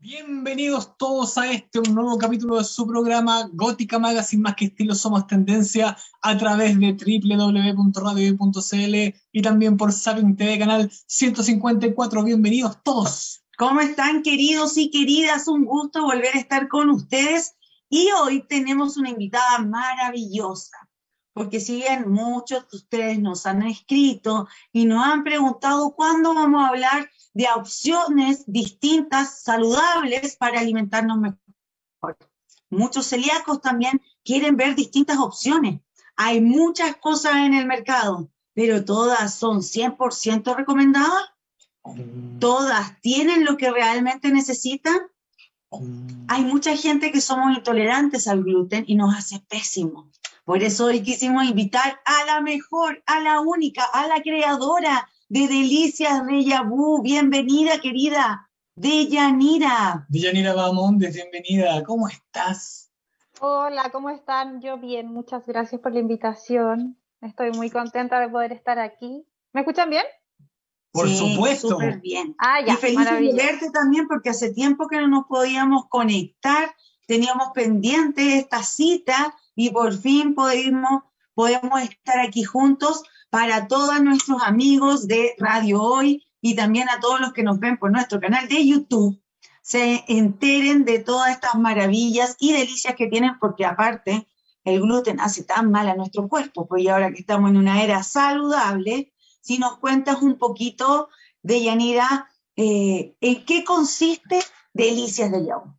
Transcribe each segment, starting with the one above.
Bienvenidos todos a este un nuevo capítulo de su programa Gótica Magazine más que estilo somos tendencia a través de www.radio.cl y también por Sapin TV canal 154. Bienvenidos todos. ¿Cómo están queridos y queridas? Un gusto volver a estar con ustedes y hoy tenemos una invitada maravillosa porque si bien muchos de ustedes nos han escrito y nos han preguntado cuándo vamos a hablar de opciones distintas, saludables para alimentarnos mejor. Muchos celíacos también quieren ver distintas opciones. Hay muchas cosas en el mercado, pero todas son 100% recomendadas. Todas tienen lo que realmente necesitan. Hay mucha gente que somos intolerantes al gluten y nos hace pésimo. Por eso hoy quisimos invitar a la mejor, a la única, a la creadora de Delicias de Yabú. Bienvenida, querida Deyanira. Deyanira Bamondes, bienvenida. ¿Cómo estás? Hola, ¿cómo están? Yo bien, muchas gracias por la invitación. Estoy muy contenta de poder estar aquí. ¿Me escuchan bien? Por supuesto. Súper bien. Ah, ya, y feliz de verte también porque hace tiempo que no nos podíamos conectar, teníamos pendiente esta cita y por fin podemos, podemos estar aquí juntos para todos nuestros amigos de Radio Hoy y también a todos los que nos ven por nuestro canal de YouTube, se enteren de todas estas maravillas y delicias que tienen, porque aparte el gluten hace tan mal a nuestro cuerpo, pues y ahora que estamos en una era saludable, si nos cuentas un poquito de Yanira, eh, ¿en qué consiste Delicias de Yao?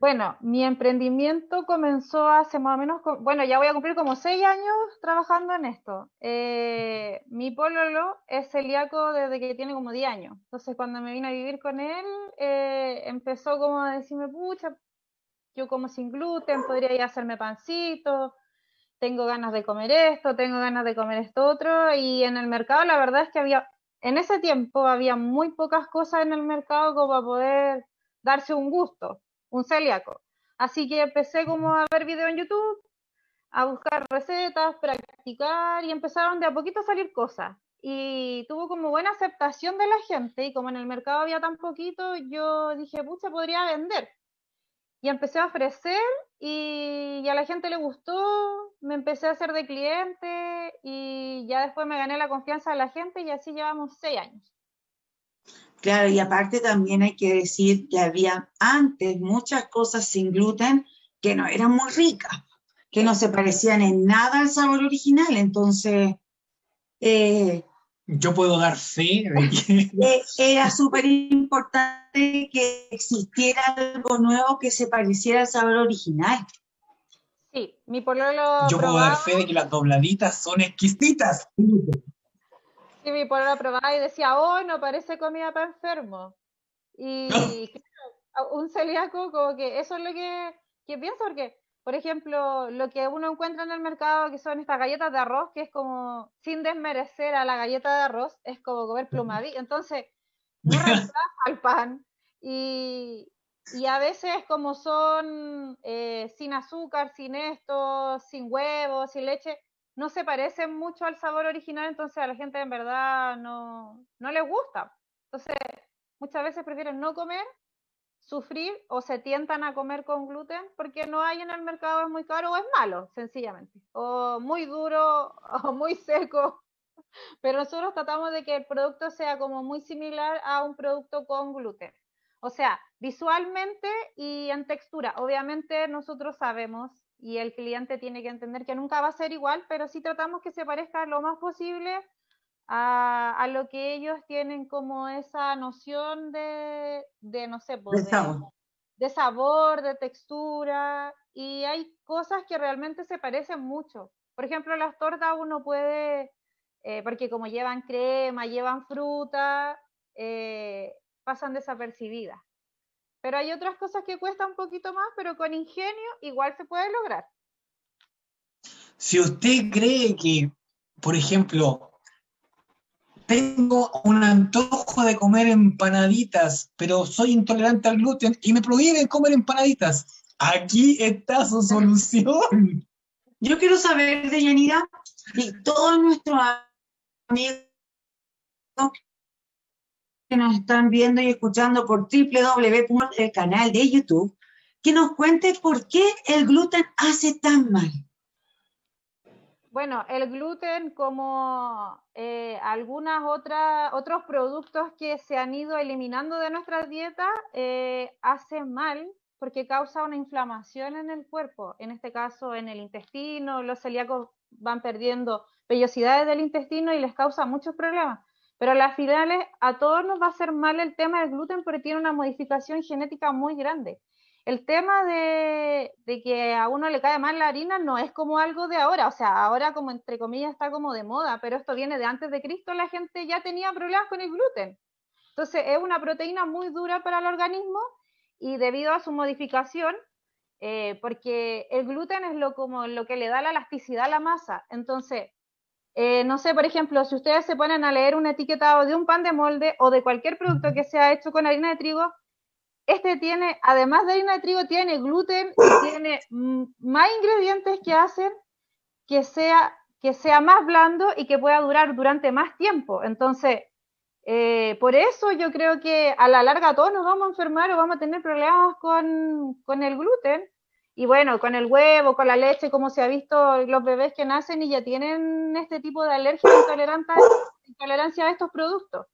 Bueno, mi emprendimiento comenzó hace más o menos, bueno, ya voy a cumplir como seis años trabajando en esto. Eh, mi pololo es celíaco desde que tiene como 10 años. Entonces, cuando me vine a vivir con él, eh, empezó como a decirme, pucha, yo como sin gluten, podría ir a hacerme pancito, tengo ganas de comer esto, tengo ganas de comer esto otro. Y en el mercado, la verdad es que había, en ese tiempo había muy pocas cosas en el mercado como para poder darse un gusto un celíaco. Así que empecé como a ver videos en YouTube, a buscar recetas, practicar y empezaron de a poquito a salir cosas. Y tuvo como buena aceptación de la gente y como en el mercado había tan poquito, yo dije, pucha, podría vender. Y empecé a ofrecer y, y a la gente le gustó, me empecé a hacer de cliente y ya después me gané la confianza de la gente y así llevamos seis años. Claro, y aparte también hay que decir que había antes muchas cosas sin gluten que no eran muy ricas, que no se parecían en nada al sabor original. Entonces, eh, yo puedo dar fe eh, era súper importante que existiera algo nuevo que se pareciera al sabor original. Sí, mi pololo. Yo puedo dar fe de que las dobladitas son exquisitas. Sí, mi pololo probaba y decía, oh, no parece comida para enfermo. Y un celíaco, como que eso es lo que, que pienso, porque, por ejemplo, lo que uno encuentra en el mercado, que son estas galletas de arroz, que es como, sin desmerecer a la galleta de arroz, es como comer plumadí. Entonces, no reemplaza al pan. Y, y a veces como son eh, sin azúcar, sin esto, sin huevos, sin leche, no se parecen mucho al sabor original, entonces a la gente en verdad no, no les gusta. Entonces, muchas veces prefieren no comer, sufrir o se tientan a comer con gluten porque no hay en el mercado, es muy caro o es malo, sencillamente. O muy duro o muy seco. Pero nosotros tratamos de que el producto sea como muy similar a un producto con gluten. O sea, visualmente y en textura. Obviamente nosotros sabemos y el cliente tiene que entender que nunca va a ser igual, pero sí tratamos que se parezca lo más posible a, lo que ellos tienen como esa noción de, de no sé, pues, de, sabor. de, sabor, de textura, y hay cosas que realmente se parecen mucho. Por ejemplo, las tortas uno puede, eh, porque como llevan crema, llevan fruta, eh, pasan desapercibidas. Pero hay otras cosas que cuestan un poquito más, pero con ingenio igual se puede lograr. Si usted cree que, por ejemplo, tengo un antojo de comer empanaditas, pero soy intolerante al gluten y me prohíben comer empanaditas, aquí está su solución. Yo quiero saber de Yanira, y todos nuestros amigos que nos están viendo y escuchando por www. canal de YouTube, que nos cuente por qué el gluten hace tan mal. Bueno, el gluten, como eh, algunas otras otros productos que se han ido eliminando de nuestra dieta, eh, hace mal porque causa una inflamación en el cuerpo, en este caso en el intestino, los celíacos van perdiendo vellosidades del intestino y les causa muchos problemas. Pero a las finales a todos nos va a hacer mal el tema del gluten porque tiene una modificación genética muy grande. El tema de, que a uno le cae mal la harina no es como algo de ahora, o sea, ahora como entre comillas está como de moda, pero esto viene de antes de Cristo, la gente ya tenía problemas con el gluten. Entonces es una proteína muy dura para el organismo y debido a su modificación, eh, porque el gluten es lo, como lo que le da la elasticidad a la masa. Entonces, eh, no sé, por ejemplo, si ustedes se ponen a leer un etiquetado de un pan de molde o de cualquier producto que sea hecho con harina de trigo, este tiene, además de harina de trigo, tiene gluten y tiene más ingredientes que hacen que sea, que sea más blando y que pueda durar durante más tiempo. Entonces, eh, por eso yo creo que a la larga todos nos vamos a enfermar o vamos a tener problemas con, con el gluten y bueno, con el huevo, con la leche, como se ha visto los bebés que nacen y ya tienen este tipo de alergia intolerancia a estos productos.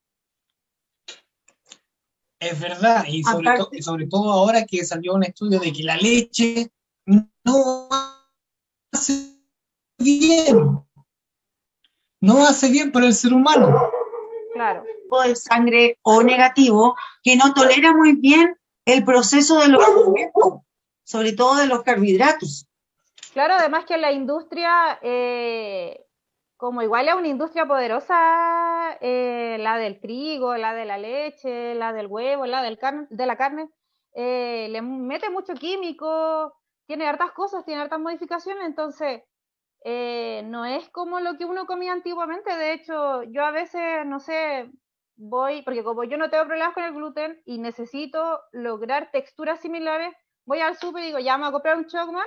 Es verdad, y sobre, todo ahora que salió un estudio de que la leche no hace bien, no hace bien para el ser humano. Claro. De sangre o negativo que no tolera muy bien el proceso de los alimentos sobre todo de los carbohidratos. Claro, además que la industria, eh, como igual es una industria poderosa, eh, la del trigo, la de la leche, la del huevo, la del de la carne, eh, le mete mucho químico, tiene hartas cosas, tiene hartas modificaciones, entonces no es como lo que uno comía antiguamente. De hecho, yo a veces, no sé, voy, porque como yo no tengo problemas con el gluten y necesito lograr texturas similares, voy al súper y digo, ya me voy a comprar un chocman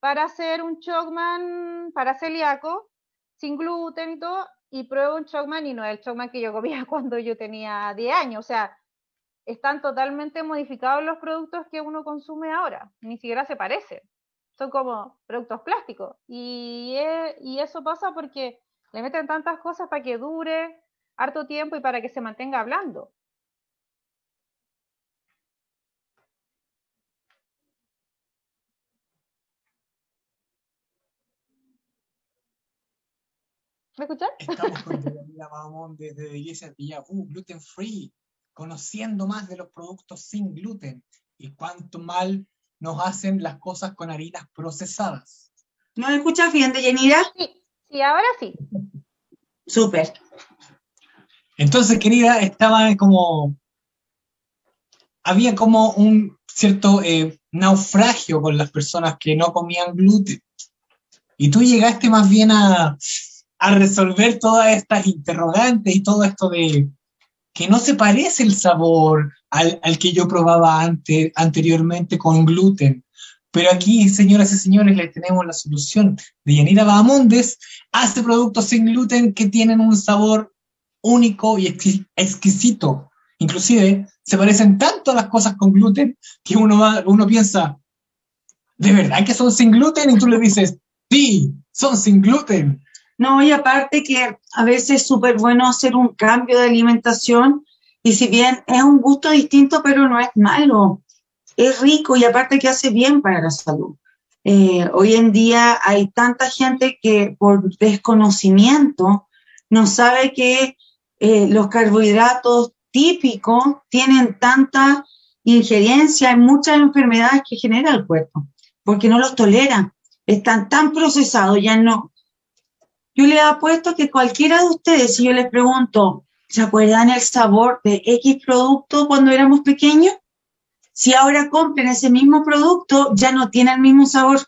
para hacer un chocman para celíaco, sin gluten y todo, y pruebo un chocman y no es el chocman que yo comía cuando yo tenía 10 años. O sea, están totalmente modificados los productos que uno consume ahora, ni siquiera se parecen. Son como productos plásticos. Y, y eso pasa porque le meten tantas cosas para que dure harto tiempo y para que se mantenga hablando. ¿Me escuchan? Estamos con Yanira Mamón desde Iglesia Villabú, gluten free, conociendo más de los productos sin gluten y cuánto mal nos hacen las cosas con harinas procesadas. ¿No escuchas bien, Yanira? Sí, sí, ahora sí. Súper. Entonces, querida, estaba como. Había como un cierto eh, naufragio con las personas que no comían gluten. Y tú llegaste más bien a, a resolver todas estas interrogantes y todo esto de que no se parece el sabor al, que yo probaba antes, anteriormente con gluten. Pero aquí, señoras y señores, les tenemos la solución. De Yanira Bahamondes hace productos sin gluten que tienen un sabor único y exquisito. Inclusive, se parecen tanto a las cosas con gluten que uno, va, uno piensa, ¿de verdad que son sin gluten? Y tú le dices, sí, son sin gluten. No, y aparte que a veces es súper bueno hacer un cambio de alimentación y si bien es un gusto distinto, pero no es malo, es rico y aparte que hace bien para la salud. Eh, hoy en día hay tanta gente que por desconocimiento no sabe que eh, los carbohidratos típicos tienen tanta injerencia en muchas enfermedades que genera el cuerpo, porque no los tolera. Están tan procesados, ya no, yo le apuesto que cualquiera de ustedes, si yo les pregunto, ¿se acuerdan el sabor de X producto cuando éramos pequeños? Si ahora compren ese mismo producto, ya no tiene el mismo sabor,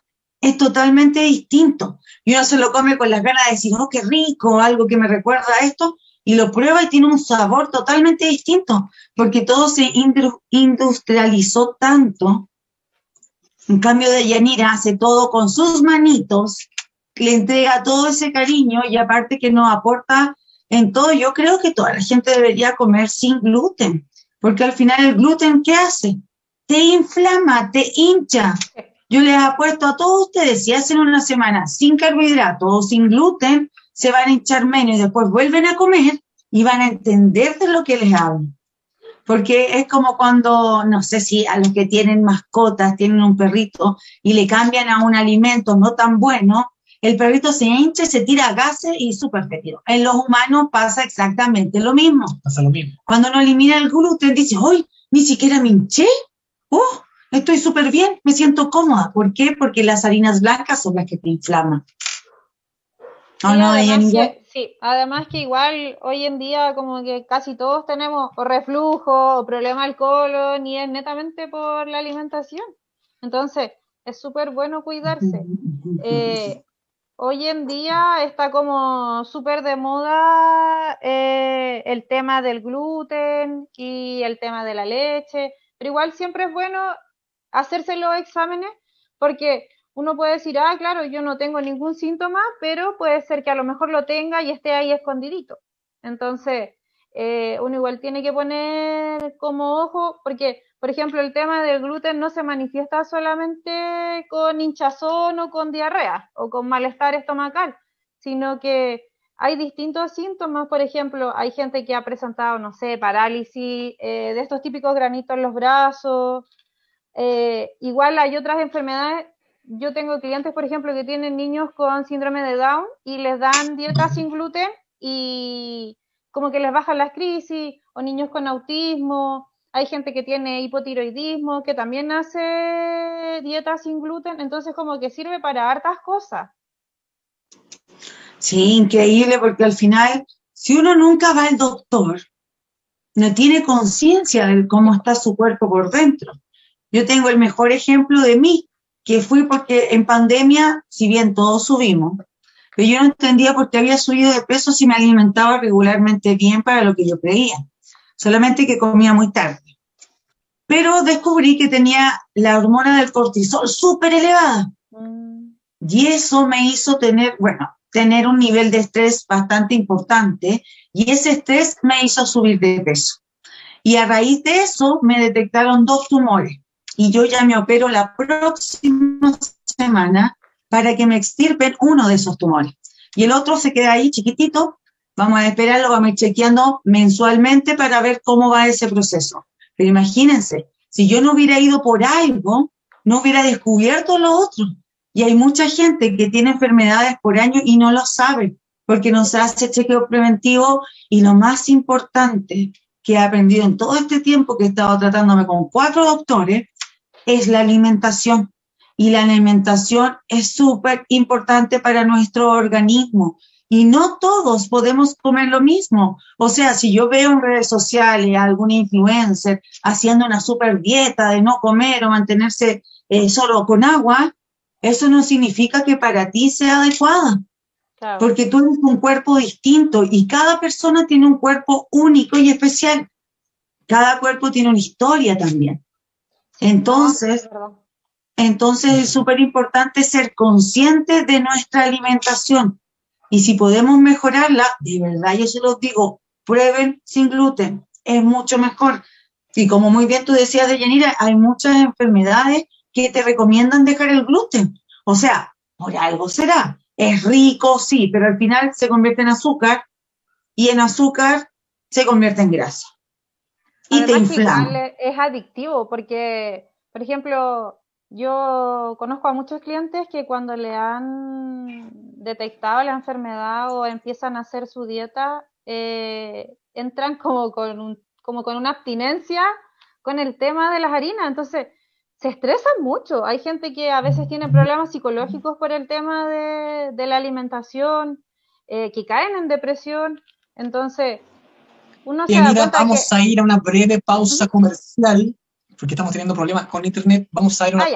es totalmente distinto. Y uno se lo come con las ganas de decir, oh, qué rico, algo que me recuerda a esto, y lo prueba y tiene un sabor totalmente distinto, porque todo se industrializó tanto. En cambio de Yanira hace todo con sus manitos, le entrega todo ese cariño y aparte que nos aporta Entonces, yo creo que toda la gente debería comer sin gluten, porque al final el gluten, ¿qué hace? Te inflama, te hincha. Yo les apuesto a todos ustedes, si hacen una semana sin carbohidratos o sin gluten, se van a hinchar menos y después vuelven a comer y van a entender de lo que les hablo. Porque es como cuando, no sé si a los que tienen mascotas, tienen un perrito y le cambian a un alimento no tan bueno, el perrito se hincha, se tira gases y súper fetido. En los humanos pasa exactamente lo mismo. Pasa lo mismo. Cuando uno elimina el gluten, dice, hoy ni siquiera me hinché. ¡Oh! Estoy súper bien, me siento cómoda. ¿Por qué? Porque las harinas blancas son las que te inflaman. Sí, además, que, sí, además que igual hoy en día como que casi todos tenemos o reflujo o problema al colon y es netamente por la alimentación. Entonces, es súper bueno cuidarse. Eh, hoy en día está como súper de moda eh, el tema del gluten y el tema de la leche, pero igual siempre es bueno hacerse los exámenes porque uno puede decir, ah, claro, yo no tengo ningún síntoma, pero puede ser que a lo mejor lo tenga y esté ahí escondidito. Entonces, eh, uno igual tiene que poner como ojo, porque, por ejemplo, el tema del gluten no se manifiesta solamente con hinchazón o con diarrea o con malestar estomacal, sino que hay distintos síntomas, por ejemplo, hay gente que ha presentado, no sé, parálisis, eh, de estos típicos granitos en los brazos, eh, igual hay otras enfermedades. Yo tengo clientes, por ejemplo, que tienen niños con síndrome de Down y les dan dieta sin gluten y como que les bajan las crisis, o niños con autismo, hay gente que tiene hipotiroidismo, que también hace dieta sin gluten, entonces como que sirve para hartas cosas. Sí, increíble, porque al final, si uno nunca va al doctor, no tiene conciencia de cómo está su cuerpo por dentro. Yo tengo el mejor ejemplo de mí que fui porque en pandemia, si bien todos subimos, pero yo no entendía por qué había subido de peso si me alimentaba regularmente bien para lo que yo creía, solamente que comía muy tarde. Pero descubrí que tenía la hormona del cortisol súper elevada. Mm. Y eso me hizo tener, bueno, tener un nivel de estrés bastante importante y ese estrés me hizo subir de peso. Y a raíz de eso me detectaron dos tumores y yo ya me opero la próxima semana para que me extirpen uno de esos tumores. Y el otro se queda ahí chiquitito, vamos a esperarlo, vamos a ir chequeando mensualmente para ver cómo va ese proceso. Pero imagínense, si yo no hubiera ido por algo, no hubiera descubierto lo otro. Y hay mucha gente que tiene enfermedades por año y no lo sabe, porque no se hace chequeo preventivo. Y lo más importante que he aprendido en todo este tiempo que he estado tratándome con cuatro doctores es la alimentación. Y la alimentación es súper importante para nuestro organismo. Y no todos podemos comer lo mismo. O sea, si yo veo en redes sociales a algún influencer haciendo una super dieta de no comer o mantenerse eh, solo con agua, eso no significa que para ti sea adecuada. Porque tú eres un cuerpo distinto y cada persona tiene un cuerpo único y especial. Cada cuerpo tiene una historia también. Entonces, entonces es súper importante ser consciente de nuestra alimentación. Y si podemos mejorarla, de verdad yo se los digo, prueben sin gluten, es mucho mejor. Y como muy bien tú decías de Yanira, hay muchas enfermedades que te recomiendan dejar el gluten. O sea, por algo será. Es rico, sí, pero al final se convierte en azúcar y en azúcar se convierte en grasa y te inflama. Es adictivo porque, por ejemplo, yo conozco a muchos clientes que cuando le han detectado la enfermedad o empiezan a hacer su dieta, eh, entran como con, un, como con una abstinencia con el tema de las harinas. Entonces, se estresan mucho. Hay gente que a veces tiene problemas psicológicos por el tema de, la alimentación, eh, que caen en depresión. Entonces, vamos a ir a una breve pausa comercial, porque estamos teniendo problemas con internet. Vamos a ir a una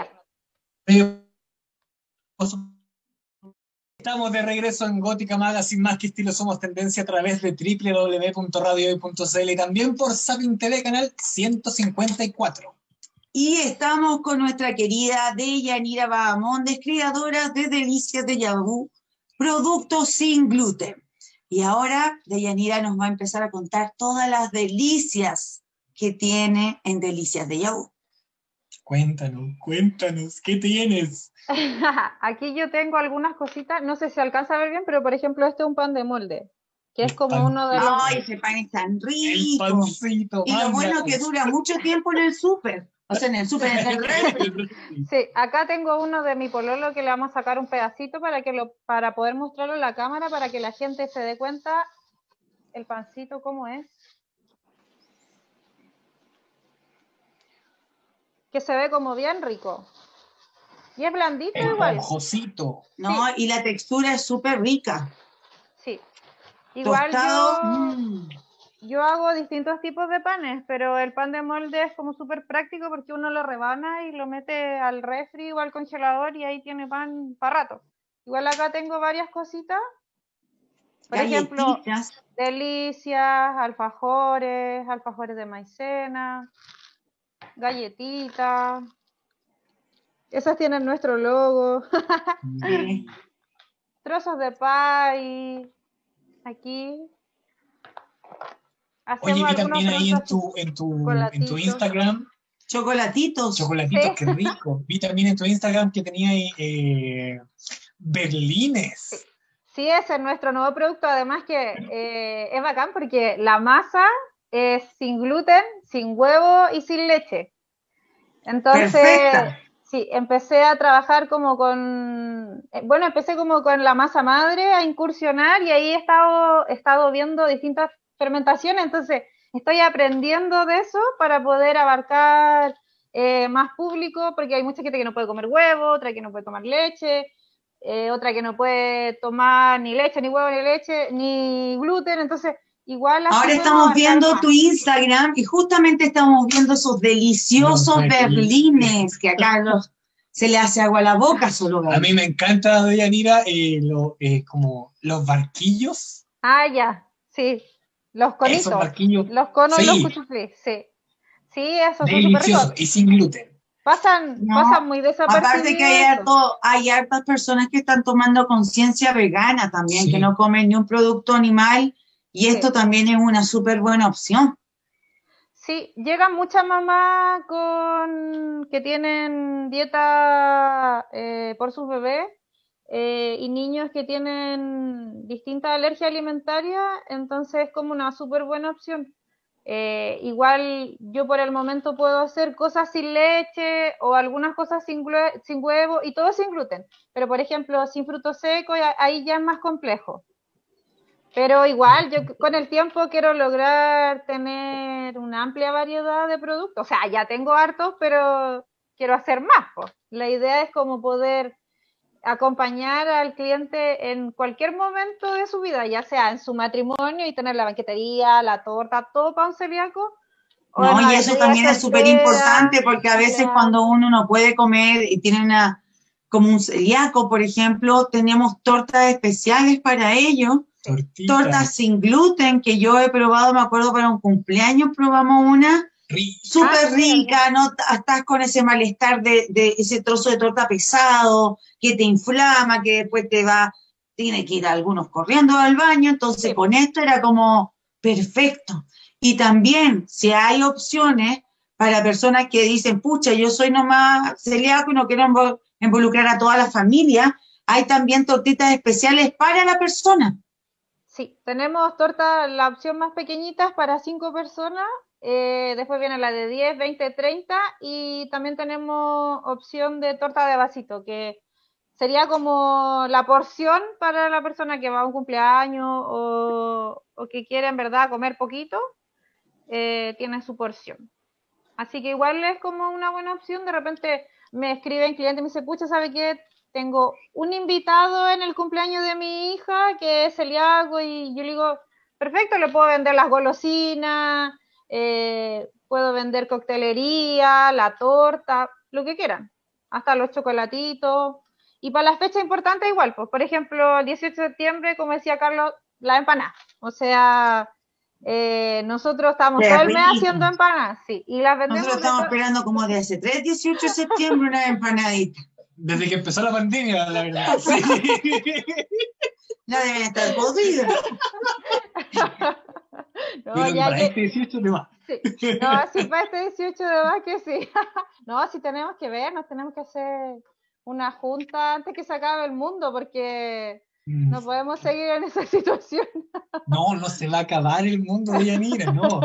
ah, Estamos de regreso en Gótica Magazine, más que estilo somos tendencia a través de www.radiohoy.cl y también por Sapin TV, canal 154. Y estamos con nuestra querida Deyanira Bahamondes, creadora de Delicias de Yabú, productos sin gluten. Y ahora Deyanira nos va a empezar a contar todas las delicias que tiene en Delicias de Yahoo. Cuéntanos, cuéntanos, ¿qué tienes? Aquí yo tengo algunas cositas, no sé si alcanza a ver bien, pero por ejemplo este es un pan de molde, que es El como pan- uno de los... ¡Ay, ese pan es tan El rico! pancito. Y lo bueno que dura mucho tiempo en el súper. O sea, en el súper, en el. Sí, acá tengo uno de mi pololo que le vamos a sacar un pedacito para que lo, para poder mostrarlo en la cámara para que la gente se dé cuenta el pancito cómo es. Que se ve como bien rico. Y es blandito igual. esponjosito. No, y la textura es súper rica. Sí. Igual Tostado. yo, mm. yo hago distintos tipos de panes, pero el pan de molde es como súper práctico porque uno lo rebana y lo mete al refri o al congelador y ahí tiene pan para rato. Igual acá tengo varias cositas. Por ejemplo, delicias, alfajores, alfajores de maicena, galletitas. Esas tienen nuestro logo. Sí. Trozos de pie. Aquí. Oye, Hacemos vi algunos también ahí en tu, en tu, en tu. Instagram, Chocolatitos. chocolatitos, Sí. qué rico. Vi también en tu Instagram que tenía ahí eh, berlines. Sí, ese es nuestro nuevo producto. Además que eh, es bacán porque la masa es sin gluten, sin huevo y sin leche. Entonces, Perfecta. Sí, empecé a trabajar como con, eh, bueno, empecé como con la masa madre a incursionar y ahí he estado, he estado viendo distintas fermentaciones. Entonces, estoy aprendiendo de eso para poder abarcar eh, más público, porque hay mucha gente que no puede comer huevo, otra que no puede tomar leche, eh, otra que no puede tomar ni leche, ni huevo, ni leche, ni gluten, entonces igual Ahora estamos viendo más. tu Instagram y justamente estamos viendo esos deliciosos berlines. que acá los- se le hace agua a la boca solo. A mí me encanta de Yanira eh, lo, eh, como los barquillos. Ah, ya, sí, los Esos conitos, barquillos los conos, Sí. los cuchuflés, sí. Sí, esos son súper deliciosos ricos. y sin gluten. Pasan, No, pasan muy desapercibidos. Aparte que hay, esos. harto- hay hartas personas que están tomando conciencia vegana también, Sí. que no comen ni un producto animal y esto Sí. también es una súper buena opción. Sí, llegan muchas mamás con que tienen dieta eh, por sus bebés eh, y niños que tienen distinta alergia alimentaria, entonces es como una súper buena opción. Eh, igual yo por el momento puedo hacer cosas sin leche o algunas cosas sin, sin huevo y todo sin gluten, pero por ejemplo sin frutos secos ya- ahí ya es más complejo. Pero igual, yo con el tiempo quiero lograr tener una amplia variedad de productos. O sea, ya tengo hartos, pero quiero hacer más. po. La idea es como poder acompañar al cliente en cualquier momento de su vida, ya sea en su matrimonio y tener la banquetería, la torta, todo para un celíaco. No, y eso también es súper importante porque a veces cuando uno no puede comer y tiene una, como un celíaco, por ejemplo, tenemos tortas especiales para ellos, Tortitas. tortas sin gluten que yo he probado, me acuerdo para un cumpleaños probamos una súper rica, no estás con ese malestar de, de ese trozo de torta pesado que te inflama, que después te va, tiene que ir algunos corriendo al baño, entonces Sí. con esto era como perfecto. Y también, si hay opciones para personas que dicen, pucha, yo soy nomás celíaco y no quiero invo- involucrar a toda la familia, hay también tortitas especiales para la persona. Sí, tenemos torta, la opción más pequeñita para cinco personas, eh, después viene la de 10, 20, 30 y también tenemos opción de torta de vasito, que sería como la porción para la persona que va a un cumpleaños o, o que quiere en verdad comer poquito, eh, tiene su porción. Así que igual es como una buena opción, de repente me escriben clientes y me dice, pucha, ¿sabe qué? Tengo un invitado en el cumpleaños de mi hija que es celíaco y yo le digo, perfecto, le puedo vender las golosinas, eh, puedo vender coctelería, la torta, lo que quieran, hasta los chocolatitos. Y para las fechas importantes igual, pues por ejemplo, el 18 de septiembre, como decía Carlos, la empanada. O sea, eh, nosotros estamos todo el mes haciendo empanadas, sí, y las vendemos Nosotros estamos esperando como de hace 3, 18 de septiembre una empanadita. Desde que empezó la pandemia, la verdad. Sí. Ya deben estar podridas. no, ya para que... este 18 de más. Sí. No, sí, para este 18 de más que sí. no, sí tenemos que ver, nos tenemos que hacer una junta antes que se acabe el mundo, porque mm. no podemos seguir en esa situación. No, no se va a acabar el mundo de Yanira, no.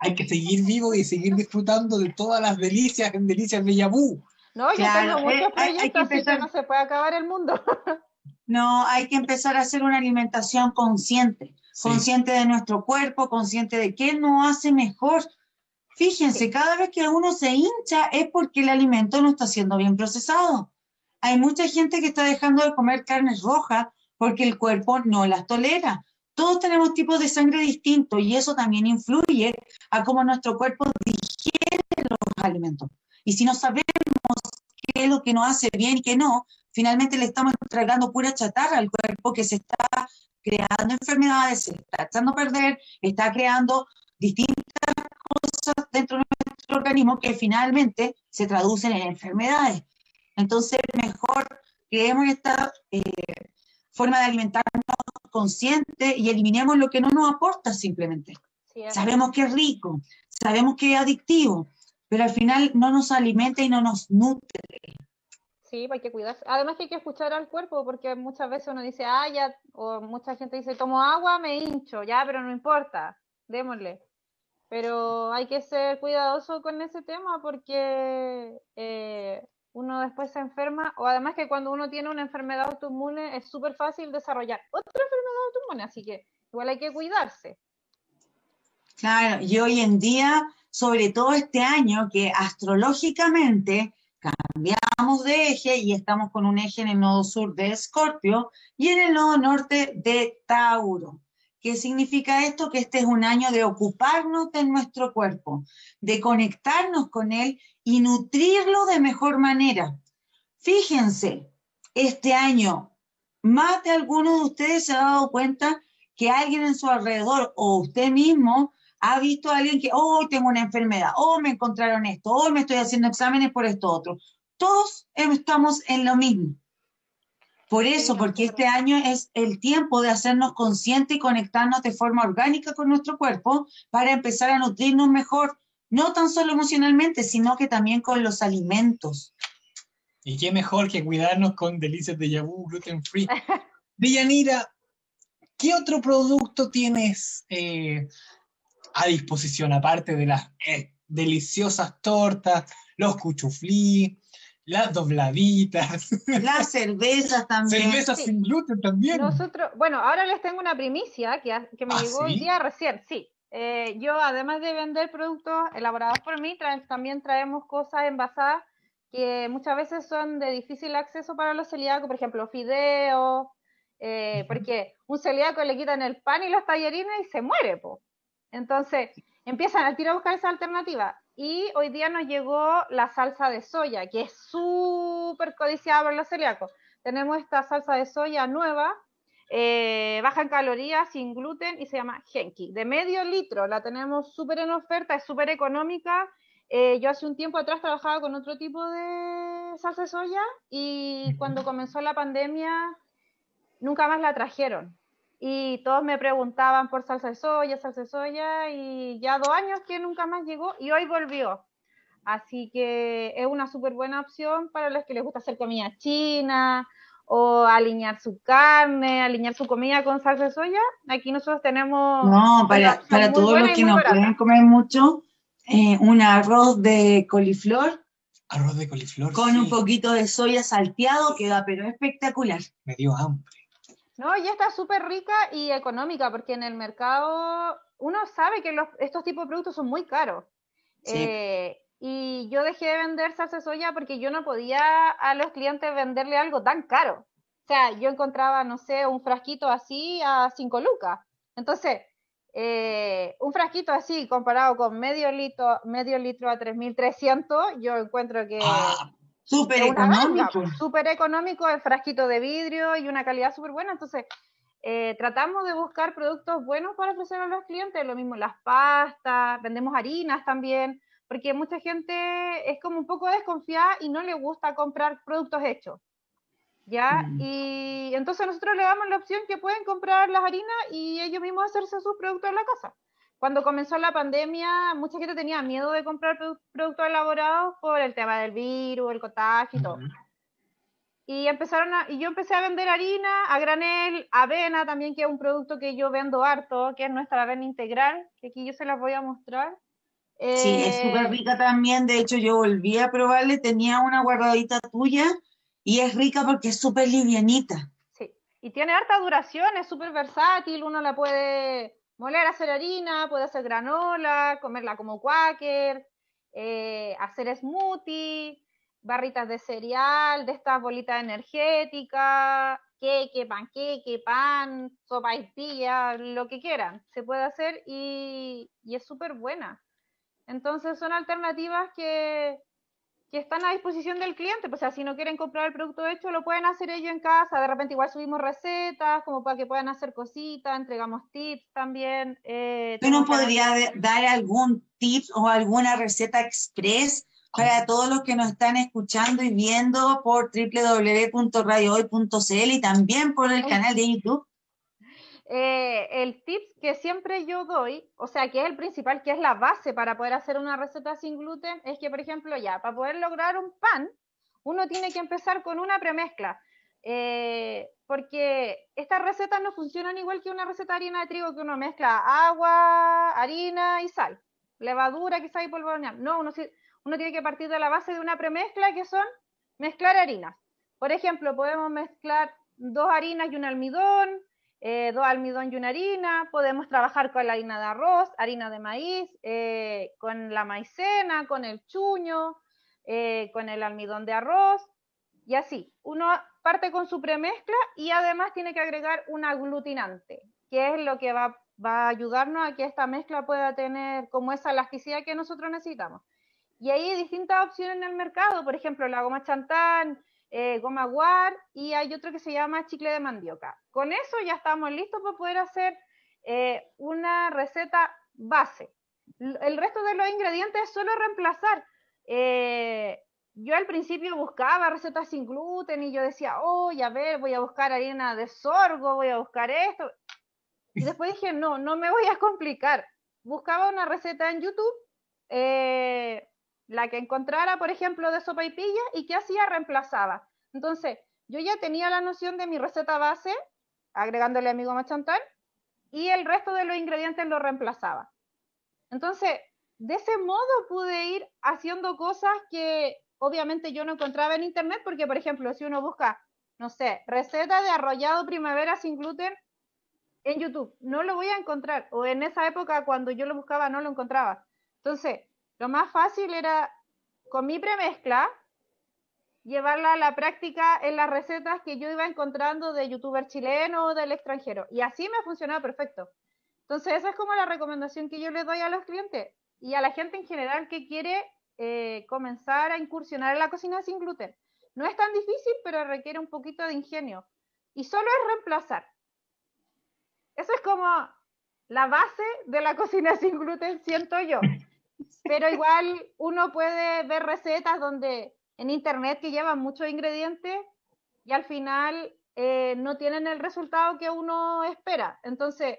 Hay que seguir vivo y seguir disfrutando de todas las delicias en Delicias de Yabú. No, yo tengo muchos eh, proyectos, así que no se puede acabar el mundo. No, hay que empezar a hacer una alimentación consciente, consciente de nuestro cuerpo, consciente de qué nos hace mejor. Fíjense, cada vez que uno se hincha es porque el alimento no está siendo bien procesado. Hay mucha gente que está dejando de comer carnes rojas porque el cuerpo no las tolera. Todos tenemos tipos de sangre distintos y eso también influye a cómo nuestro cuerpo digiere los alimentos. Y si no sabemos qué es lo que nos hace bien y qué no, finalmente le estamos entregando pura chatarra al cuerpo que se está creando enfermedades, se está echando a perder, está creando distintas cosas dentro de nuestro organismo que finalmente se traducen en enfermedades. Entonces, mejor creemos esta eh, forma de alimentarnos consciente y eliminemos lo que no nos aporta simplemente. sabemos que es rico, sabemos que es adictivo, pero al final no nos alimenta y no nos nutre. Sí, hay que cuidarse. Además que hay que escuchar al cuerpo, porque muchas veces uno dice, ah, ya, o mucha gente dice, tomo agua, me hincho, ya, pero no importa, démosle. Pero hay que ser cuidadoso con ese tema porque eh, uno después se enferma, o además que cuando uno tiene una enfermedad autoinmune es súper fácil desarrollar otra enfermedad autoinmune, así que igual hay que cuidarse. Claro, y hoy en día, sobre todo este año, que astrológicamente cambiamos de eje y estamos con un eje en el nodo sur de Escorpio y en el nodo norte de Tauro. ¿Qué significa esto? Que este es un año de ocuparnos de nuestro cuerpo, de conectarnos con él y nutrirlo de mejor manera. Fíjense, este año, más de alguno de ustedes se ha dado cuenta que alguien en su alrededor o usted mismo ha visto a alguien que, hoy tengo una enfermedad, o me encontraron esto, hoy me estoy haciendo exámenes por esto otro. Todos estamos en lo mismo. Por eso, porque este año es el tiempo de hacernos conscientes y conectarnos de forma orgánica con nuestro cuerpo para empezar a nutrirnos mejor, no tan solo emocionalmente, sino que también con los alimentos. Y qué mejor que cuidarnos con delicias de Yabú gluten free. Villanira, ¿qué otro producto tienes eh, a disposición, aparte de las eh, deliciosas tortas, los cuchuflí, las dobladitas. Las cervezas también. Cervezas sin gluten también. Nosotros, bueno, ahora les tengo una primicia que, que me ¿Ah, llegó el día recién, sí. Eh, yo, además de vender productos elaborados por mí, también traemos cosas envasadas que muchas veces son de difícil acceso para los celíacos, por ejemplo, fideos, eh, porque un celíaco le quitan el pan y los tallarines y se muere, po. Entonces, empiezan a tirar a buscar esa alternativa. Y hoy día nos llegó la salsa de soya, que es súper codiciada por los celíacos. Tenemos esta salsa de soya nueva, eh, baja en calorías, sin gluten y se llama Genki. De medio litro, la tenemos súper en oferta, es súper económica. Eh, yo hace un tiempo atrás trabajaba con otro tipo de salsa de soya y cuando comenzó la pandemia nunca más la trajeron y todos me preguntaban por salsa de soya, salsa de soya, y ya dos años que nunca más llegó y hoy volvió. Así que es una súper buena opción para los que les gusta hacer comida china o alinear su carne, alinear su comida con salsa de soya. Aquí nosotros tenemos... No, para, para todos los que no pueden comer mucho, eh, un arroz de coliflor. Arroz de coliflor. Con un poquito de soya salteado, queda pero espectacular. Me dio hambre. No, ya está súper rica y económica, porque en el mercado uno sabe que estos tipos de productos son muy caros. Eh, y yo dejé de vender salsa de soya porque yo no podía a los clientes venderle algo tan caro. O sea, yo encontraba, no sé, un frasquito así a 5 lucas. Entonces, eh, un frasquito así comparado con medio litro, medio litro a 3.300, yo encuentro que... Ah, Súper económico. Súper económico, el frasquito de vidrio y una calidad súper buena. Entonces, eh, tratamos de buscar productos buenos para ofrecer a los clientes. Lo mismo las pastas, vendemos harinas también, porque mucha gente es como un poco desconfiada y no le gusta comprar productos hechos. ¿ya? Mm. Y entonces nosotros le damos la opción que pueden comprar las harinas y ellos mismos hacerse sus productos en la casa. Cuando comenzó la pandemia, mucha gente tenía miedo de comprar produ- productos elaborados por el tema del virus, el contagio y todo. Ujú. Y empezaron a, y yo empecé a vender harina, a granel, avena también, que es un producto que yo vendo harto, que es nuestra avena integral, que aquí yo se las voy a mostrar. Sí, es Eh, súper rica también. De hecho, yo volví a probarle, tenía una guardadita tuya y es rica porque es súper livianita. Sí, y tiene harta duración, es súper versátil, uno la puede moler, hacer harina, puede hacer granola, comerla como quaker, eh, hacer smoothie, barritas de cereal, de estas bolitas energéticas, queque, panqueque, pan, sopa y pilla, lo que quieran, se puede hacer y, y es súper buena. Entonces son alternativas que, que están a disposición del cliente. Pues, o sea, si no quieren comprar el producto hecho, lo pueden hacer ellos en casa. De repente igual subimos recetas, como para que puedan hacer cositas, entregamos tips también. Eh, ¿Tú nos podrías dar algún tips o alguna receta express para todos los que nos están escuchando y viendo por www.radiohoy.cl y también por el canal de YouTube? Eh, el tip que siempre yo doy, o sea, que es el principal, que es la base para poder hacer una receta sin gluten, es que, por ejemplo, ya, para poder lograr un pan, uno tiene que empezar con una premezcla. Eh, porque estas recetas no funcionan igual que una receta de harina de trigo que uno mezcla agua, harina y sal, levadura quizá y polvo de. No, uno, uno tiene que partir de la base de una premezcla que son mezclar harinas. Por ejemplo, podemos mezclar dos harinas y un almidón, eh, dos almidón y una harina, podemos trabajar con la harina de arroz, harina de maíz, eh, con la maicena, con el chuño, eh, con el almidón de arroz, y así. Uno parte con su premezcla y además tiene que agregar un aglutinante, que es lo que va, va a ayudarnos a que esta mezcla pueda tener como esa elasticidad que nosotros necesitamos. Y hay distintas opciones en el mercado, por ejemplo, la goma chantán, eh, goma guar y hay otro que se llama chicle de mandioca. Con eso ya estamos listos para poder hacer eh, una receta base. El resto de los ingredientes es solo reemplazar. Eh, yo al principio buscaba recetas sin gluten y yo decía, oh, a ver, voy a buscar harina de sorgo, voy a buscar esto. Y después dije, no, no me voy a complicar. Buscaba una receta en YouTube, eh, la que encontrara, por ejemplo, de sopa y pilla, y que hacía reemplazaba. Entonces, yo ya tenía la noción de mi receta base, agregándole amigo machantán, y el resto de los ingredientes lo reemplazaba. Entonces, de ese modo pude ir haciendo cosas que obviamente yo no encontraba en internet, porque, por ejemplo, si uno busca, no sé, receta de arrollado primavera sin gluten en YouTube, no lo voy a encontrar, o en esa época cuando yo lo buscaba no lo encontraba. Entonces, lo más fácil era con mi premezcla llevarla a la práctica en las recetas que yo iba encontrando de youtuber chileno o del extranjero. Y así me ha funcionado perfecto. Entonces, esa es como la recomendación que yo les doy a los clientes y a la gente en general que quiere eh, comenzar a incursionar en la cocina sin gluten. No es tan difícil, pero requiere un poquito de ingenio. Y solo es reemplazar. Eso es como la base de la cocina sin gluten, siento yo. Pero igual uno puede ver recetas donde en internet que llevan muchos ingredientes y al final eh, no tienen el resultado que uno espera. Entonces,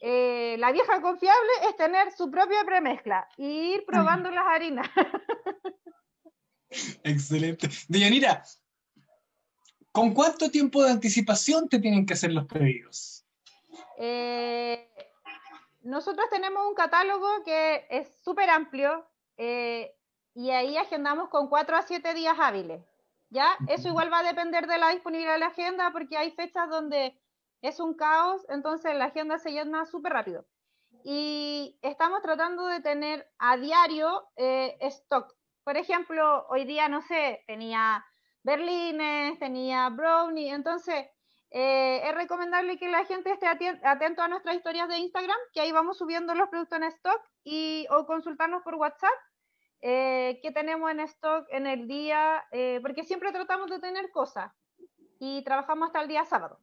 eh, la vieja confiable es tener su propia premezcla y ir probando las harinas. Excelente. Deyanira, ¿con cuánto tiempo de anticipación te tienen que hacer los pedidos? Eh, nosotros tenemos un catálogo que es súper amplio eh, y ahí agendamos con 4 a 7 días hábiles. ¿Ya? Eso igual va a depender de la disponibilidad de la agenda porque hay fechas donde es un caos, entonces la agenda se llena súper rápido. Y estamos tratando de tener a diario eh, stock. Por ejemplo, hoy día, no sé, tenía berlines, tenía brownie, entonces eh, es recomendable que la gente esté atento a nuestras historias de Instagram, que ahí vamos subiendo los productos en stock y o consultarnos por WhatsApp eh, que tenemos en stock en el día, eh, porque siempre tratamos de tener cosas y trabajamos hasta el día sábado.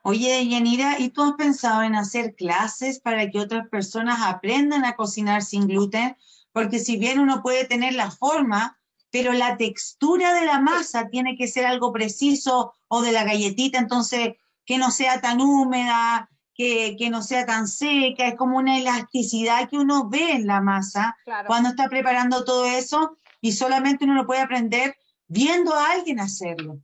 Oye, Yanira, ¿y tú has pensado en hacer clases para que otras personas aprendan a cocinar sin gluten? Porque si bien uno puede tener la forma, pero la textura de la masa tiene que ser algo preciso o de la galletita, entonces que no sea tan húmeda, que, no sea tan seca, es como una elasticidad que uno ve en la masa cuando está preparando todo eso y solamente uno lo puede aprender viendo a alguien hacerlo.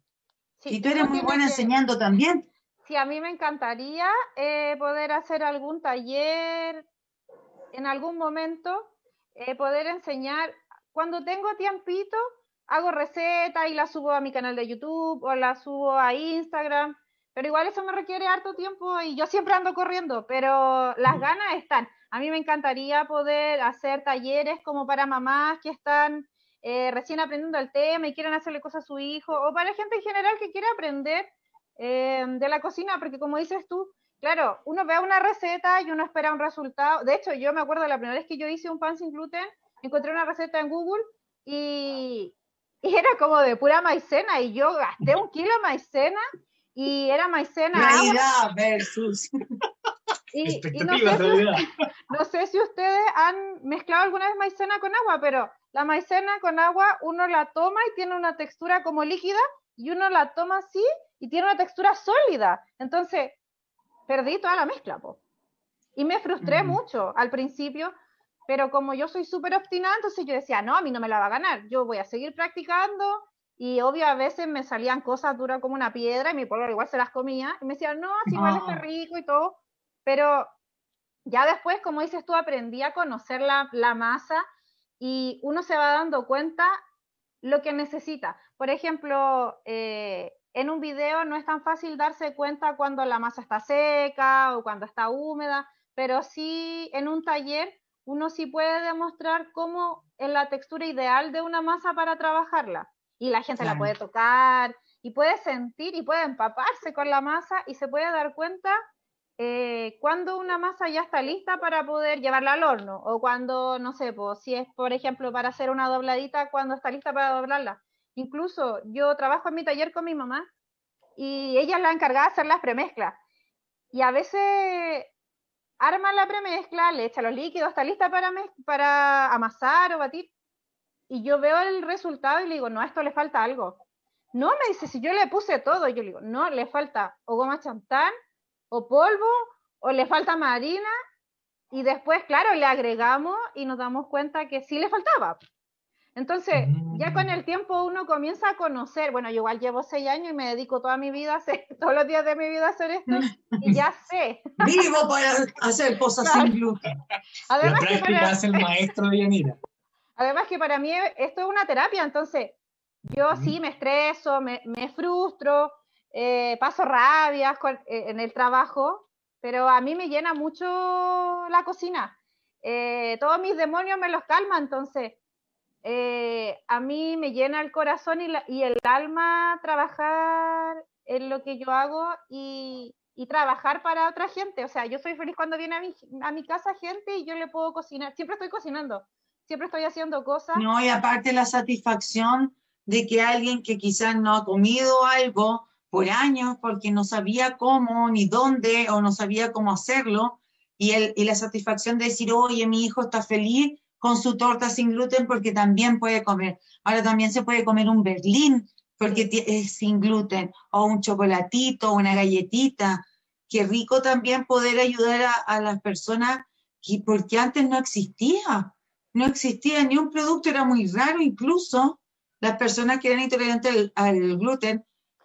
y tú eres muy buena enseñando también. Sí, a mí me encantaría eh, poder hacer algún taller en algún momento, eh, poder enseñar. Cuando tengo tiempito, hago recetas y las subo a mi canal de YouTube o las subo a Instagram pero igual eso me requiere harto tiempo y yo siempre ando corriendo, pero las ganas están. A mí me encantaría poder hacer talleres como para mamás que están eh, recién aprendiendo el tema y quieren hacerle cosas a su hijo, o para gente en general que quiere aprender eh, de la cocina, porque como dices tú, claro, uno ve una receta y uno espera un resultado. De hecho, yo me acuerdo la primera vez que yo hice un pan sin gluten, encontré una receta en Google y, y era como de pura maicena y yo gasté un kilo de maicena y era maicena. Realidad versus. Y, no, sé si, no, sé si, ustedes han mezclado alguna vez maicena con agua, pero la maicena con agua uno la toma y tiene una textura como líquida y uno la toma así y tiene una textura sólida. Entonces, perdí toda la mezcla. Po. Y me frustré mucho al principio, pero como yo soy súper obstinada, entonces yo decía, no, a mí no me la va a ganar, yo voy a seguir practicando y obvio, a veces me salían cosas duras como una piedra y mi pueblo igual se las comía. Y me decían, no, así igual está rico y todo. Pero ya después, como dices tú, aprendí a conocer la, la masa y uno se va dando cuenta lo que necesita. Por ejemplo, eh, en un video no es tan fácil darse cuenta cuando la masa está seca o cuando está húmeda, pero sí en un taller uno sí puede demostrar cómo es la textura ideal de una masa para trabajarla y la gente la puede tocar y puede sentir y puede empaparse con la masa y se puede dar cuenta eh, cuando una masa ya está lista para poder llevarla al horno o cuando, no sé, pues, si es, por ejemplo, para hacer una dobladita, cuando está lista para doblarla. Incluso yo trabajo en mi taller con mi mamá y ella es la encargada de hacer las premezclas. Y a veces arma la premezcla, le echa los líquidos, está lista para, para amasar o batir y yo veo el resultado y le digo, no, a esto le falta algo. No, me dice, si yo le puse todo, yo le digo, no, le falta o goma chantán, o polvo, o le falta marina, y después, claro, le agregamos y nos damos cuenta que sí le faltaba. Entonces, ya con el tiempo uno comienza a conocer, bueno, yo igual llevo seis años y me dedico toda mi vida a hacer, todos los días de mi vida a hacer esto, y ya sé. Vivo para hacer cosas sin gluten. Además, La práctica hace el maestro de Yanira. Además que para mí esto es una terapia, entonces yo sí me estreso, me, frustro, eh, paso rabias eh, en el trabajo, pero a mí me llena mucho la cocina. Eh, todos mis demonios me los calma, entonces a mí me llena el corazón y, el alma trabajar en lo que yo hago y, trabajar para otra gente. O sea, yo soy feliz cuando viene a mi, a mi casa gente y yo le puedo cocinar. Siempre estoy cocinando siempre estoy haciendo cosas. No, y aparte la satisfacción de que alguien que quizás no ha comido algo por años porque no sabía cómo ni dónde o no sabía cómo hacerlo, y, el, y la satisfacción de decir, oye, mi hijo está feliz con su torta sin gluten porque también puede comer. Ahora también se puede comer un berlín porque es sin gluten, o un chocolatito, una galletita. Qué rico también poder ayudar a, a las personas que, porque antes no existía no existía ni un producto, era muy raro, incluso las personas que eran intolerantes al, gluten,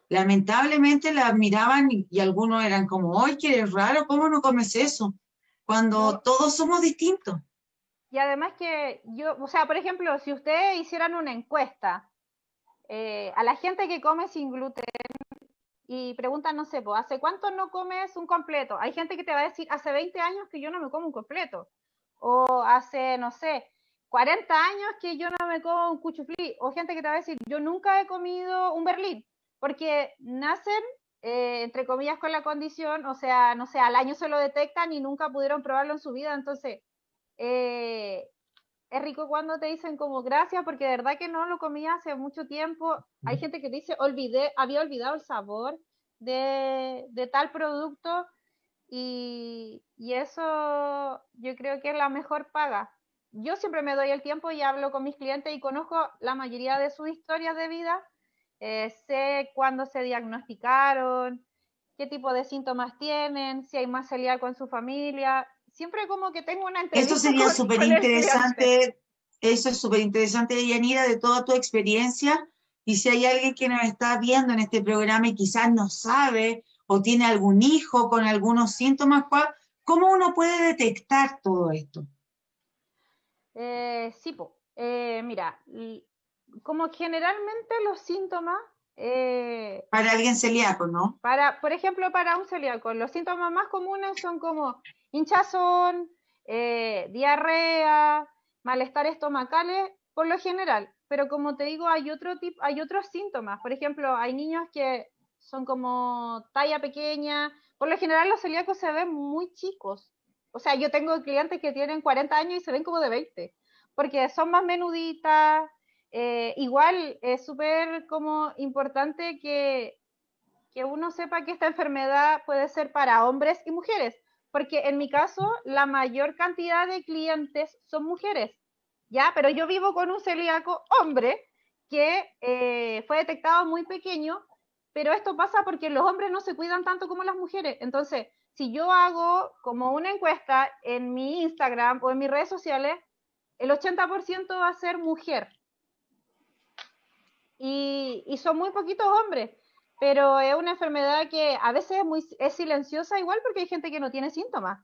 lamentablemente la admiraban y, algunos eran como, ¡ay, qué raro! ¿Cómo no comes eso? Cuando todos somos distintos. Y además que yo, o sea, por ejemplo, si ustedes hicieran una encuesta eh, a la gente que come sin gluten y preguntan, no sé, ¿hace cuánto no comes un completo? Hay gente que te va a decir, hace 20 años que yo no me como un completo. O hace, no sé, 40 años que yo no me como un cuchuflí, o gente que te va a decir, yo nunca he comido un berlín, porque nacen, eh, entre comillas, con la condición, o sea, no sé, al año se lo detectan y nunca pudieron probarlo en su vida, entonces, eh, es rico cuando te dicen como gracias, porque de verdad que no lo comía hace mucho tiempo. Hay gente que dice, olvidé, había olvidado el sabor de, de tal producto y, y eso yo creo que es la mejor paga yo siempre me doy el tiempo y hablo con mis clientes y conozco la mayoría de sus historias de vida. Eh, sé cuándo se diagnosticaron, qué tipo de síntomas tienen, si hay más celíaco en su familia. Siempre como que tengo una entrevista. Esto sería súper interesante, eso es súper interesante, Yanira, de toda tu experiencia. Y si hay alguien que nos está viendo en este programa y quizás no sabe o tiene algún hijo con algunos síntomas, ¿cómo uno puede detectar todo esto? Eh, sí, eh, mira, como generalmente los síntomas... Eh, para alguien celíaco, ¿no? Para, por ejemplo, para un celíaco, los síntomas más comunes son como hinchazón, diarrea, malestar estomacales, por lo general. Pero como te digo, hay otro tipo, hay otros síntomas. Por ejemplo, hay niños que son como talla pequeña. Por lo general los celíacos se ven muy chicos. O sea, yo tengo clientes que tienen 40 años y se ven como de 20, porque son más menuditas. Eh, igual es súper como importante que, que uno sepa que esta enfermedad puede ser para hombres y mujeres, porque en mi caso la mayor cantidad de clientes son mujeres, ¿ya? Pero yo vivo con un celíaco hombre que eh, fue detectado muy pequeño pero esto pasa porque los hombres no se cuidan tanto como las mujeres. Entonces, si yo hago como una encuesta en mi Instagram o en mis redes sociales, el 80% va a ser mujer. Y, son muy poquitos hombres, pero es una enfermedad que a veces es, muy, es silenciosa igual porque hay gente que no tiene síntomas,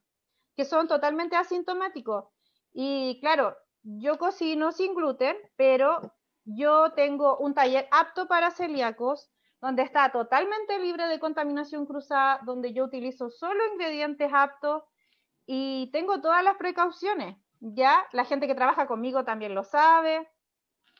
que son totalmente asintomáticos. Y claro, yo cocino sin gluten, pero yo tengo un taller apto para celíacos donde está totalmente libre de contaminación cruzada, donde yo utilizo solo ingredientes aptos y tengo todas las precauciones. Ya la gente que trabaja conmigo también lo sabe.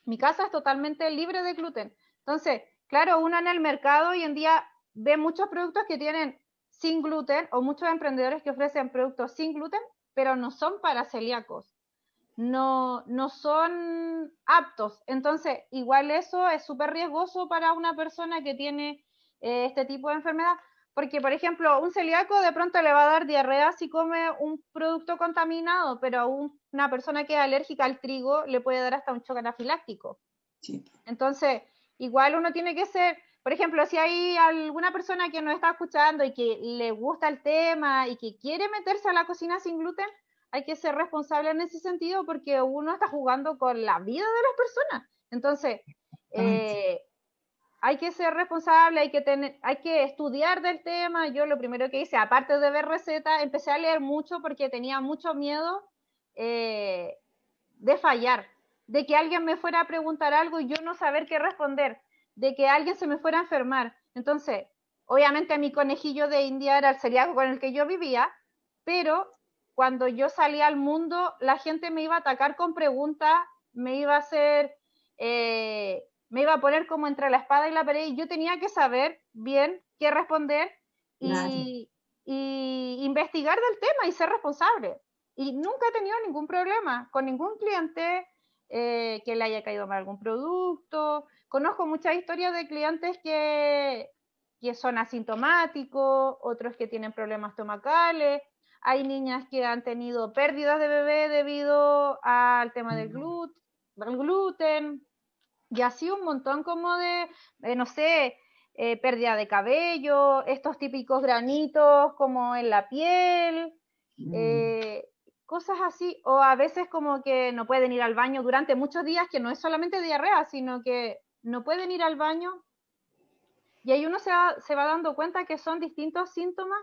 Mi casa es totalmente libre de gluten. Entonces, claro, uno en el mercado hoy en día ve muchos productos que tienen sin gluten o muchos emprendedores que ofrecen productos sin gluten, pero no son para celíacos no, no son aptos. Entonces, igual eso es súper riesgoso para una persona que tiene eh, este tipo de enfermedad, porque, por ejemplo, un celíaco de pronto le va a dar diarrea si come un producto contaminado, pero a una persona que es alérgica al trigo le puede dar hasta un choque anafiláctico. Entonces, igual uno tiene que ser, por ejemplo, si hay alguna persona que nos está escuchando y que le gusta el tema y que quiere meterse a la cocina sin gluten, hay que ser responsable en ese sentido porque uno está jugando con la vida de las personas. Entonces, eh, hay que ser responsable, hay que, tener, hay que estudiar del tema. Yo lo primero que hice, aparte de ver recetas, empecé a leer mucho porque tenía mucho miedo eh, de fallar, de que alguien me fuera a preguntar algo y yo no saber qué responder, de que alguien se me fuera a enfermar. Entonces, obviamente mi conejillo de India era el celíaco con el que yo vivía, pero cuando yo salía al mundo, la gente me iba a atacar con preguntas, me iba a hacer, eh, me iba a poner como entre la espada y la pared, y yo tenía que saber bien qué responder y, investigar del tema y ser responsable. Y nunca he tenido ningún problema con ningún cliente eh, que le haya caído mal algún producto. Conozco muchas historias de clientes que, que son asintomáticos, otros que tienen problemas estomacales, hay niñas que han tenido pérdidas de bebé debido al tema del, gluten, y así un montón como de, eh, no sé, eh, pérdida de cabello, estos típicos granitos como en la piel, mm. eh, cosas así, o a veces como que no pueden ir al baño durante muchos días, que no es solamente diarrea, sino que no pueden ir al baño. Y ahí uno se se va dando cuenta que son distintos síntomas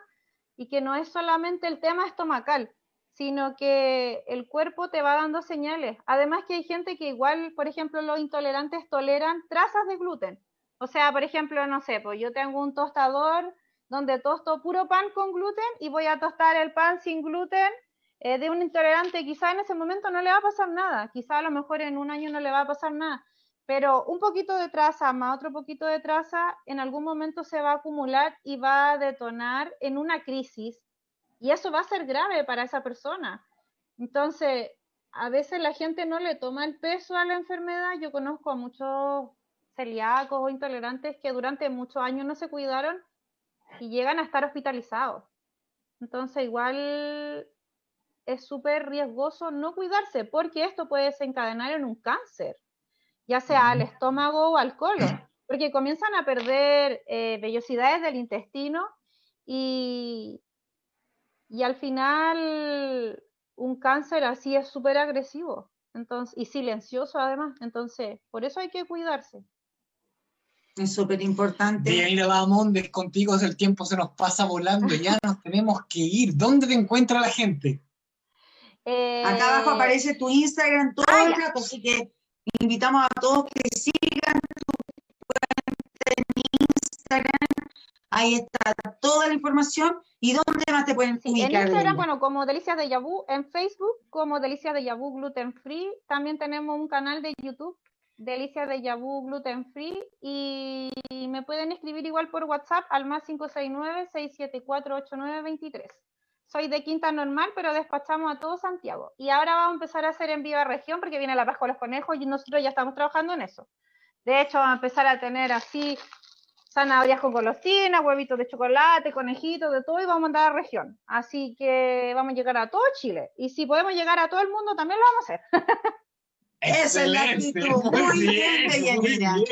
y que no es solamente el tema estomacal, sino que el cuerpo te va dando señales. Además que hay gente que igual, por ejemplo, los intolerantes toleran trazas de gluten. O sea, por ejemplo, no sé, pues yo tengo un tostador donde tosto puro pan con gluten y voy a tostar el pan sin gluten eh, de un intolerante. Quizá en ese momento no le va a pasar nada, quizá a lo mejor en un año no le va a pasar nada, pero un poquito de traza más otro poquito de traza en algún momento se va a acumular y va a detonar en una crisis y eso va a ser grave para esa persona. Entonces, a veces la gente no le toma el peso a la enfermedad. Yo conozco a muchos celíacos o intolerantes que durante muchos años no se cuidaron y llegan a estar hospitalizados. Entonces, igual es súper riesgoso no cuidarse porque esto puede desencadenar en un cáncer, ya sea al estómago o al colon, porque comienzan a perder eh, vellosidades del intestino y, y al final un cáncer así es súper agresivo entonces, y silencioso además. Entonces, por eso hay que cuidarse. Es súper importante. Mira, vamos, contigo el tiempo se nos pasa volando, ya nos tenemos que ir. ¿Dónde te encuentra la gente? Eh, Acá abajo aparece tu Instagram todo ah, el rato, así que invitamos a todos que sigan tu cuenta en Instagram. Ahí está toda la información. ¿Y dónde más te pueden sí, En Instagram, bueno, como Delicias de Yabú, en Facebook como Delicias de Yabú Gluten Free. También tenemos un canal de YouTube Delicias de Yabú Gluten Free y me pueden escribir igual por WhatsApp al más 569-674-8923. Soy de Quinta Normal, pero despachamos a todo Santiago. Y ahora vamos a empezar a hacer en Viva Región porque viene la Pascua de los Conejos y nosotros ya estamos trabajando en eso. De hecho, vamos a empezar a tener así zanahorias con golosinas, huevitos de chocolate, conejitos, de todo y vamos a mandar a región. Así que vamos a llegar a todo Chile. Y si podemos llegar a todo el mundo, también lo vamos a hacer. Esa es la actitud. Muy, bien, bien,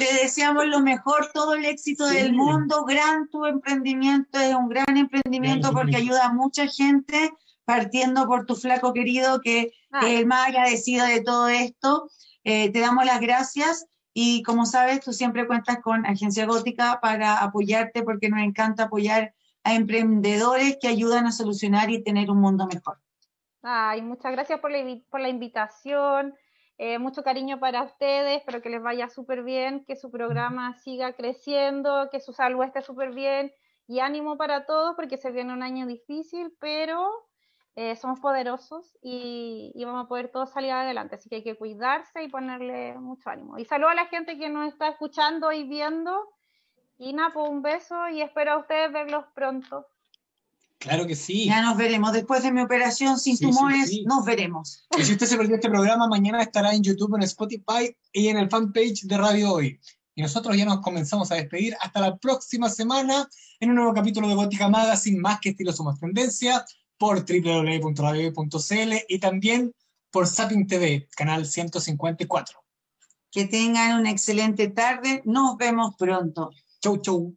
Te deseamos lo mejor, todo el éxito del mundo. Gran tu emprendimiento, es un gran emprendimiento porque ayuda a mucha gente, partiendo por tu flaco querido que es el más agradecido de todo esto. Eh, te damos las gracias y como sabes, tú siempre cuentas con Agencia Gótica para apoyarte porque nos encanta apoyar a emprendedores que ayudan a solucionar y tener un mundo mejor. Ay, muchas gracias por la, por la invitación. Eh, mucho cariño para ustedes, espero que les vaya súper bien, que su programa siga creciendo, que su salud esté súper bien y ánimo para todos porque se viene un año difícil, pero eh, somos poderosos y, vamos a poder todos salir adelante, así que hay que cuidarse y ponerle mucho ánimo. Y saludo a la gente que nos está escuchando y viendo. Y Napo, un beso y espero a ustedes verlos pronto. Claro que sí. Ya nos veremos. Después de mi operación sin tumores, nos veremos. Y si usted se perdió este programa, mañana estará en YouTube, en Spotify y en el fanpage de Radio Hoy. Y nosotros ya nos comenzamos a despedir. Hasta la próxima semana en un nuevo capítulo de Gótica Magazine, más que estilo somos tendencia, por www.radiohoy.cl y también por Sapping TV, canal 154. Que tengan una excelente tarde. Nos vemos pronto. Chau, chau.